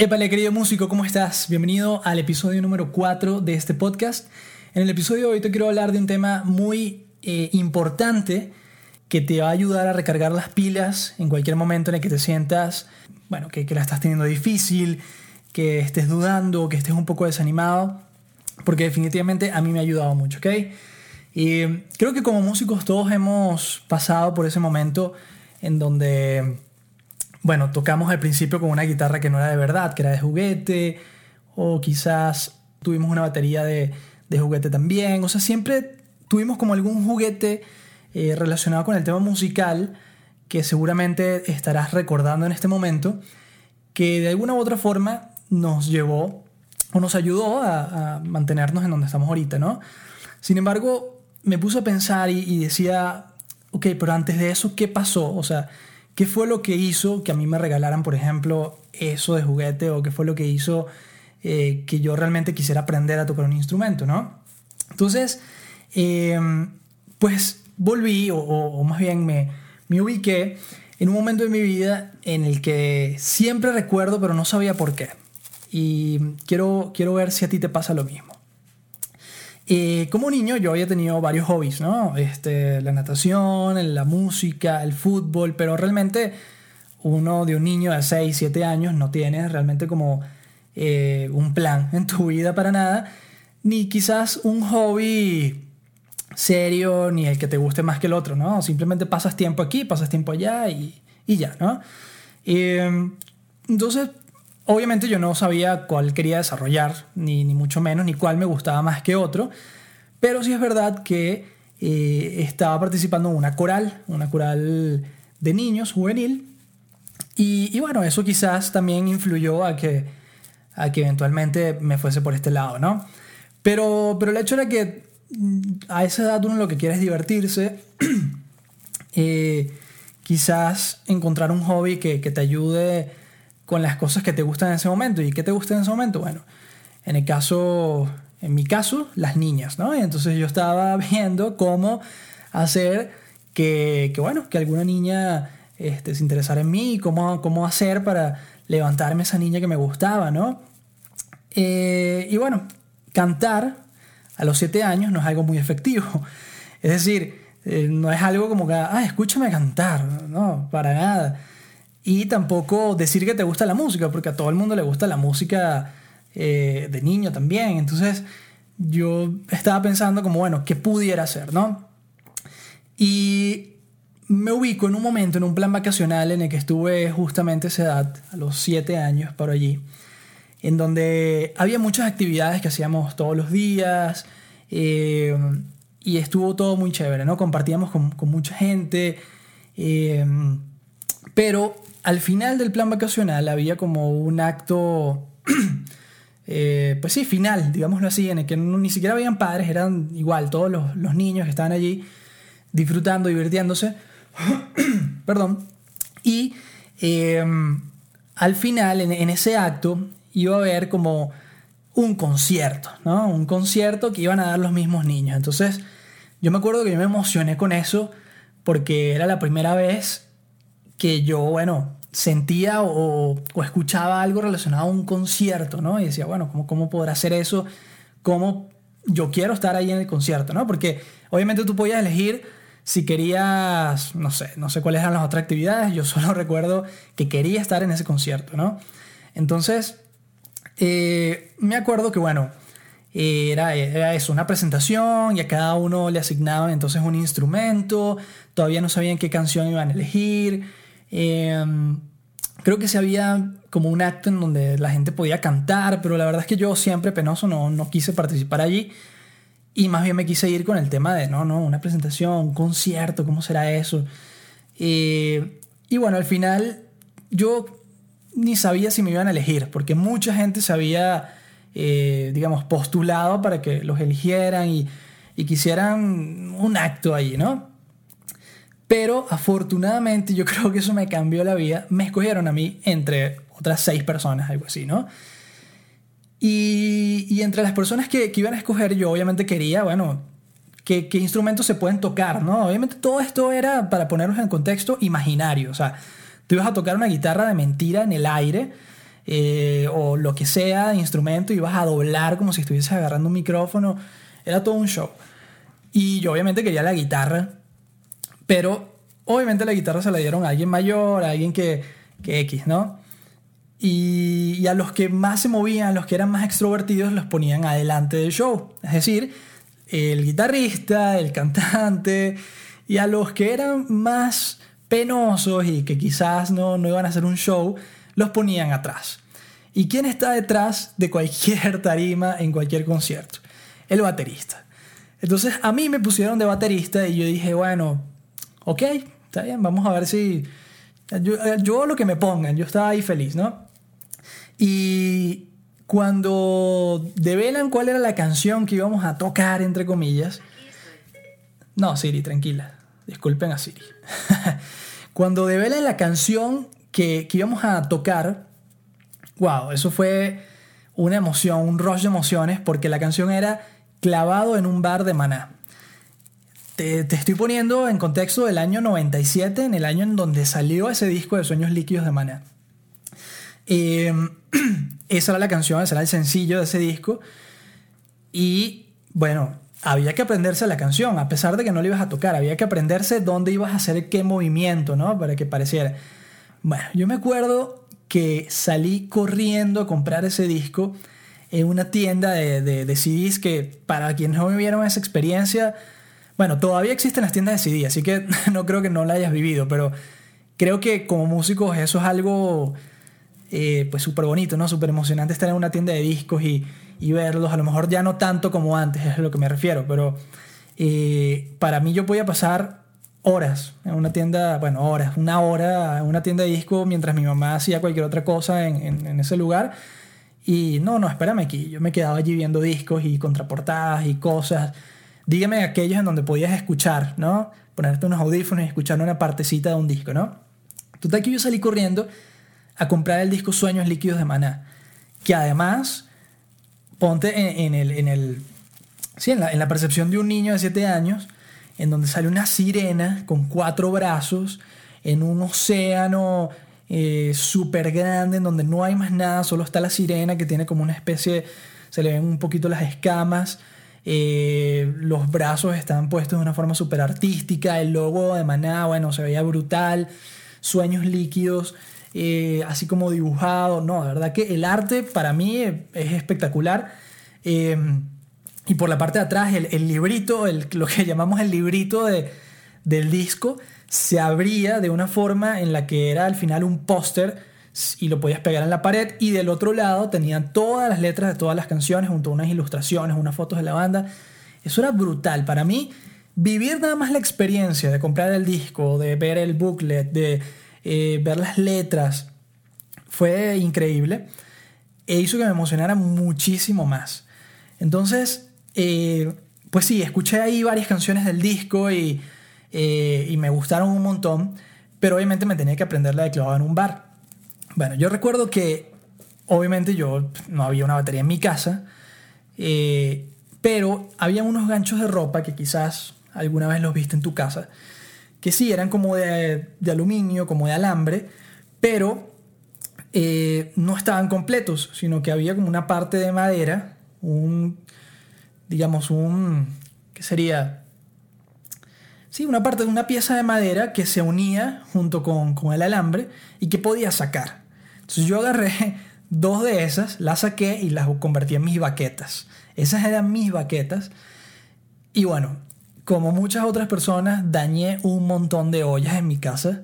Épale, querido músico, ¿cómo estás? Bienvenido al episodio número 4 de este podcast. En el episodio de hoy te quiero hablar de un tema muy eh, importante que te va a ayudar a recargar las pilas en cualquier momento en el que te sientas, bueno, que, que la estás teniendo difícil, que estés dudando, que estés un poco desanimado, porque definitivamente a mí me ha ayudado mucho, ¿ok? Y creo que como músicos todos hemos pasado por ese momento en donde bueno, tocamos al principio con una guitarra que no era de verdad, que era de juguete, o quizás tuvimos una batería de, juguete también, o sea, siempre tuvimos como algún juguete eh, relacionado con el tema musical que seguramente estarás recordando en este momento, que de alguna u otra forma nos llevó o nos ayudó a, mantenernos en donde estamos ahorita, ¿no? Sin embargo, me puse a pensar y, y decía, ok, pero antes de eso, ¿qué pasó? O sea, ¿Qué fue lo que hizo que a mí me regalaran, por ejemplo, eso de juguete o qué fue lo que hizo eh, que yo realmente quisiera aprender a tocar un instrumento, ¿no? Entonces, em, pues volví, o, más bien me, me ubiqué en un momento de mi vida en el que siempre recuerdo, pero no sabía por qué. Y quiero, quiero ver si a ti te pasa lo mismo. Como niño yo había tenido varios hobbies, ¿no? Este, la natación, la música, el fútbol, pero realmente uno de un niño de 6, 7 años no tiene realmente como eh, un plan en tu vida para nada, ni quizás un hobby serio, ni el que te guste más que el otro, ¿no? Simplemente pasas tiempo aquí, pasas tiempo allá y, y ya, ¿no? Eh, entonces Obviamente yo no sabía cuál quería desarrollar, ni, ni mucho menos, ni cuál me gustaba más que otro, pero sí es verdad que eh, estaba participando en una coral, una coral de niños, juvenil, y, bueno, eso quizás también influyó a que, a que eventualmente me fuese por este lado, ¿no? Pero, pero el hecho era que mm, a esa edad uno lo que quiere es divertirse, eh, quizás encontrar un hobby que, que te ayude con las cosas que te gustan en ese momento. ¿Y qué te gusta en ese momento? Bueno, en el caso, en mi caso, las niñas, ¿no? Y entonces yo estaba viendo cómo hacer que, que bueno, que alguna niña este, se interesara en mí, cómo, cómo hacer para levantarme esa niña que me gustaba, ¿no? Eh, y bueno, cantar a los siete años no es algo muy efectivo. Es decir, eh, no es algo como que, ah, escúchame cantar, no, para nada. Y tampoco decir que te gusta la música, porque a todo el mundo le gusta la música eh, de niño también. Entonces yo estaba pensando como, bueno, ¿qué pudiera hacer, no? Y me ubico en un momento, en un plan vacacional en el que estuve justamente esa edad, a los siete años, por allí, en donde había muchas actividades que hacíamos todos los días eh, y estuvo todo muy chévere, ¿no? Compartíamos con, con mucha gente, eh, pero al final del plan vacacional había como un acto, eh, pues sí, final, digámoslo así, en el que ni siquiera habían padres, eran igual todos los, niños que estaban allí disfrutando, divirtiéndose. Perdón. Y em, al final, en, en, ese acto, iba a haber como un concierto, ¿no? Un concierto que iban a dar los mismos niños. Entonces, yo me acuerdo que yo me emocioné con eso porque era la primera vez que yo, bueno, sentía o, escuchaba algo relacionado a un concierto, ¿no? Y decía, bueno, ¿cómo, cómo podrá hacer eso? ¿Cómo yo quiero estar ahí en el concierto, ¿no? Porque obviamente tú podías elegir si querías, no sé, no sé cuáles eran las otras actividades, yo solo recuerdo que quería estar en ese concierto, ¿no? Entonces, eh, me acuerdo que, bueno, era, era, eso, una presentación y a cada uno le asignaban entonces un instrumento, todavía no sabían qué canción iban a elegir, Em, creo que se había como un acto en donde la gente podía cantar, pero la verdad es que yo siempre penoso no, no quise participar allí y más bien me quise ir con el tema de, no, no, una presentación, un concierto, ¿cómo será eso? Y bueno, al final yo ni sabía si me iban a elegir, porque mucha gente se había, eh, digamos, postulado para que los eligieran y, y quisieran un acto ahí, ¿no? Pero afortunadamente yo creo que eso me cambió la vida. Me escogieron a mí entre otras seis personas, algo así, ¿no? Y, y entre las personas que, que, iban a escoger, yo obviamente quería, bueno, qué, qué instrumentos se pueden tocar, ¿no? Obviamente todo esto era, para ponernos en contexto, imaginario. O sea, tú ibas a tocar una guitarra de mentira en el aire eh, o lo que sea, instrumento, y ibas a doblar como si estuvieses agarrando un micrófono. Era todo un show. Y yo obviamente quería la guitarra, pero obviamente la guitarra se la dieron a alguien mayor, a alguien que, que X, ¿no? Y, a los que más se movían, los que eran más extrovertidos, los ponían adelante del show. Es decir, el guitarrista, el cantante, y a los que eran más penosos y que quizás no, no iban a hacer un show, los ponían atrás. ¿Y quién está detrás de cualquier tarima en cualquier concierto? El baterista. Entonces a mí me pusieron de baterista y yo dije, bueno, ok, está bien, vamos a ver si... Yo, yo lo que me pongan, yo estaba ahí feliz, ¿no? Y cuando develan cuál era la canción que íbamos a tocar, entre comillas. No, Siri, tranquila. Disculpen a Siri. cuando develan la canción que, que íbamos a tocar, wow, eso fue una emoción, un rush de emociones, porque la canción era Clavado en un bar de maná. Te, te, estoy poniendo en contexto del año 97, en el año en donde salió ese disco de Sueños Líquidos de Maná. Eh, esa era la canción, ese era el sencillo de ese disco. Y bueno, había que aprenderse la canción, a pesar de que no la ibas a tocar, había que aprenderse dónde ibas a hacer qué movimiento, ¿no? Para que pareciera. Bueno, yo me acuerdo que salí corriendo a comprar ese disco en una tienda de, de, de CDs que para quienes no vivieron esa experiencia, bueno, todavía existen las tiendas de CD, así que no creo que no la hayas vivido, pero creo que como músicos eso es algo eh, pues súper bonito, ¿no? Súper emocionante estar en una tienda de discos y, verlos. A lo mejor ya no tanto como antes, es a lo que me refiero, pero eh, para mí yo podía pasar horas en una tienda, bueno, horas, una hora en una tienda de discos mientras mi mamá hacía cualquier otra cosa en, en, en ese lugar. Y no, no, espérame aquí. Yo me quedaba allí viendo discos y contraportadas y cosas. Dígame aquellos en donde podías escuchar, ¿no? Ponerte unos audífonos y escuchar una partecita de un disco, ¿no? Total que yo salí corriendo a comprar el disco Sueños Líquidos de Maná, que además, ponte en, el, en, el, sí, en, la, percepción de un niño de 7 años, en donde sale una sirena con cuatro brazos, en un océano eh, súper grande, en donde no hay más nada, solo está la sirena que tiene como una especie, se le ven un poquito las escamas, eh, los brazos están puestos de una forma súper artística, el logo de Maná, bueno, se veía brutal, sueños líquidos, eh, así como dibujado. No, de verdad que el arte para mí es espectacular. Eh, y por la parte de atrás, el, el librito, el, lo que llamamos el librito de, del disco, se abría de una forma en la que era al final un póster y lo podías pegar en la pared y del otro lado tenían todas las letras de todas las canciones junto a unas ilustraciones, unas fotos de la banda. Eso era brutal. Para mí, vivir nada más la experiencia de comprar el disco, de ver el booklet, de eh, ver las letras, fue increíble e hizo que me emocionara muchísimo más. Entonces, eh, pues sí, escuché ahí varias canciones del disco y, eh, y, me gustaron un montón, pero obviamente me tenía que aprender la de clavado en un bar. Bueno, yo recuerdo que obviamente yo no había una batería en mi casa, pero había unos ganchos de ropa que quizás alguna vez los viste en tu casa que sí, eran como de, aluminio, como de alambre, pero eh, no estaban completos, sino que había como una parte de madera, un, digamos, un, ¿qué sería? Sí, una parte de una pieza de madera que se unía junto con, con el alambre y que podía sacar. Yo agarré dos de esas, las saqué y las convertí en mis baquetas. Esas eran mis baquetas. Y bueno, como muchas otras personas, dañé un montón de ollas en mi casa,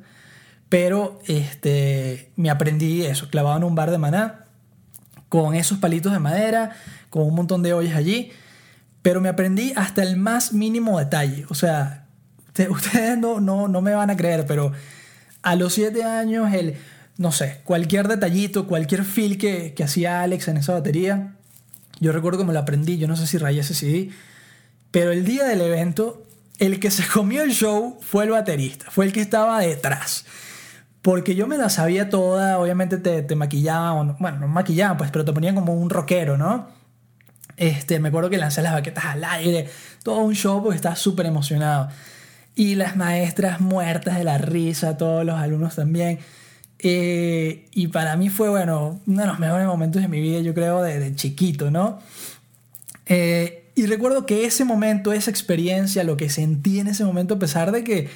pero este, me aprendí eso, clavado en un bar de maná, con esos palitos de madera, con un montón de ollas allí, pero me aprendí hasta el más mínimo detalle. O sea, ustedes no, no, no me van a creer, pero a los siete años, el, no sé, cualquier detallito, cualquier feel que, que hacía Alex en esa batería, yo recuerdo me lo aprendí, yo no sé si rayé ese CD, pero el día del evento, el que se comió el show fue el baterista, fue el que estaba detrás. Porque yo me la sabía toda, obviamente te, te maquillaban, bueno, no maquillaban, pues, pero te ponían como un rockero, ¿no? Este, me acuerdo que lancé las baquetas al aire, todo un show porque estaba súper emocionado. Y las maestras muertas de la risa, todos los alumnos también. Eh, y para mí fue, bueno, uno de los mejores momentos de mi vida, yo creo, de, chiquito, ¿no? Eh, y recuerdo que ese momento, esa experiencia, lo que sentí en ese momento, a pesar de que,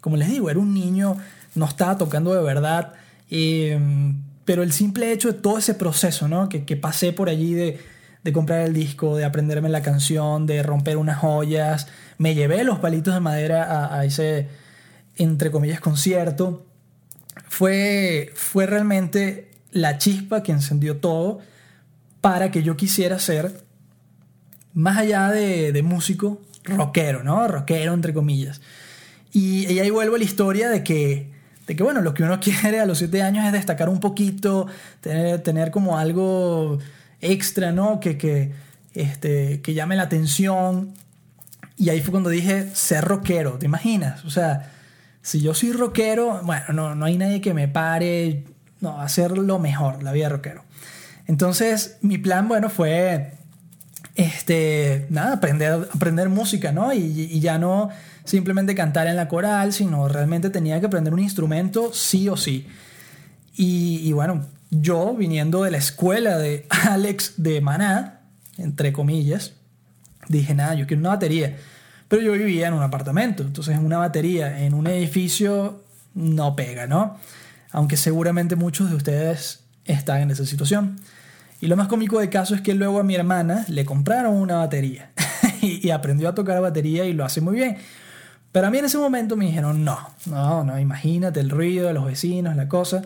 como les digo, era un niño no estaba tocando de verdad. Em, pero el simple hecho de todo ese proceso, ¿no? Que, que pasé por allí de, de, comprar el disco, de aprenderme la canción, de romper unas joyas, me llevé los palitos de madera a, a ese, entre comillas, concierto. Fue, fue realmente la chispa que encendió todo para que yo quisiera ser, más allá de, de músico, rockero, ¿no? Rockero, entre comillas. Y, ahí vuelvo a la historia de que de que bueno, lo que uno quiere a los siete años es destacar un poquito, tener, tener como algo extra, ¿no? Que, que, este, que llame la atención. Y ahí fue cuando dije, ser rockero, ¿te imaginas? O sea, si yo soy rockero, bueno, no, no hay nadie que me pare, no, hacer lo mejor, la vida de rockero. Entonces, mi plan, bueno, fue, este, nada, aprender, aprender música, ¿no? Y, y ya no simplemente cantar en la coral, sino realmente tenía que aprender un instrumento sí o sí. Y, bueno, yo viniendo de la escuela de Alex de Maná, entre comillas, dije, nada, yo quiero una batería. Pero yo vivía en un apartamento, entonces una batería en un edificio no pega, ¿no? Aunque seguramente muchos de ustedes están en esa situación. Y lo más cómico del caso es que luego a mi hermana le compraron una batería y, aprendió a tocar batería y lo hace muy bien. Pero a mí en ese momento me dijeron, no, no, no, imagínate el ruido de los vecinos, la cosa.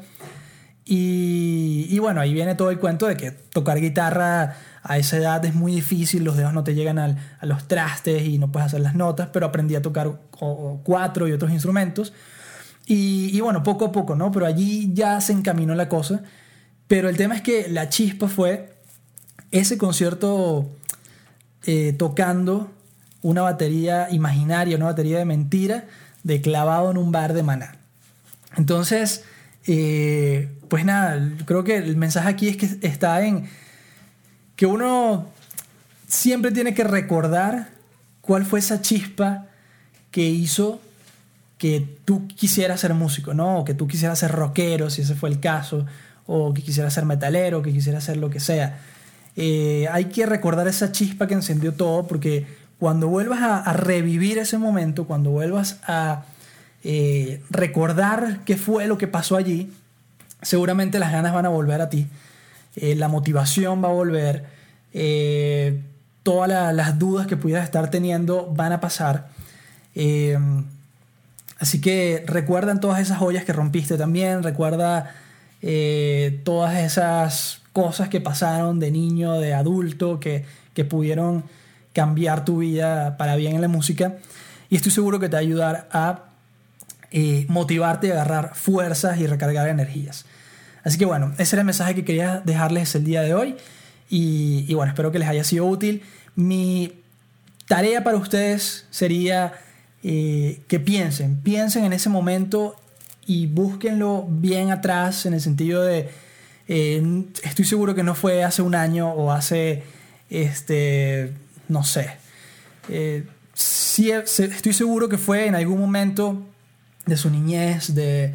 Y, y, bueno, ahí viene todo el cuento de que tocar guitarra a esa edad es muy difícil, los dedos no te llegan al, a los trastes y no puedes hacer las notas, pero aprendí a tocar cuatro y otros instrumentos. Y, y, bueno, poco a poco, ¿no? Pero allí ya se encaminó la cosa. Pero el tema es que la chispa fue ese concierto eh, tocando una batería imaginaria, una batería de mentira, de clavado en un bar de maná. Entonces, eh, pues nada, creo que el mensaje aquí es que está en que uno siempre tiene que recordar cuál fue esa chispa que hizo que tú quisieras ser músico, ¿no? O que tú quisieras ser rockero, si ese fue el caso, o que quisieras ser metalero, que quisieras ser lo que sea. Eh, hay que recordar esa chispa que encendió todo porque cuando vuelvas a, revivir ese momento, cuando vuelvas a eh, recordar qué fue lo que pasó allí, seguramente las ganas van a volver a ti, eh, la motivación va a volver, eh, todas las dudas que pudieras estar teniendo van a pasar. así que recuerdan todas esas joyas que rompiste también, recuerda todas esas cosas que pasaron de niño, de adulto, que, que pudieron cambiar tu vida para bien en la música. Y estoy seguro que te va a ayudar a eh, motivarte a agarrar fuerzas y recargar energías. Así que bueno, ese era el mensaje que quería dejarles el día de hoy. Y, bueno, espero que les haya sido útil. Mi tarea para ustedes sería eh, que piensen, piensen en ese momento y búsquenlo bien atrás en el sentido de, eh, estoy seguro que no fue hace un año o hace este, no sé. Eh, estoy seguro que fue en algún momento de su niñez, de,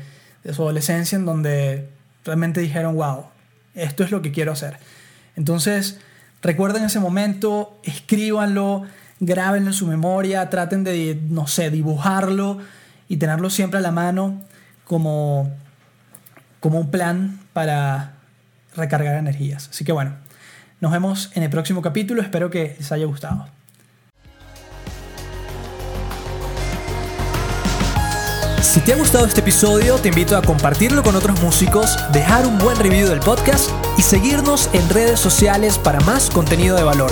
su adolescencia, en donde realmente dijeron, wow, esto es lo que quiero hacer. Entonces, recuerden ese momento, escríbanlo, grábenlo en su memoria, traten de, no sé, dibujarlo y tenerlo siempre a la mano como, como un plan para recargar energías. Así que bueno, nos vemos en el próximo capítulo, espero que les haya gustado. Si te ha gustado este episodio, te invito a compartirlo con otros músicos, dejar un buen review del podcast y seguirnos en redes sociales para más contenido de valor.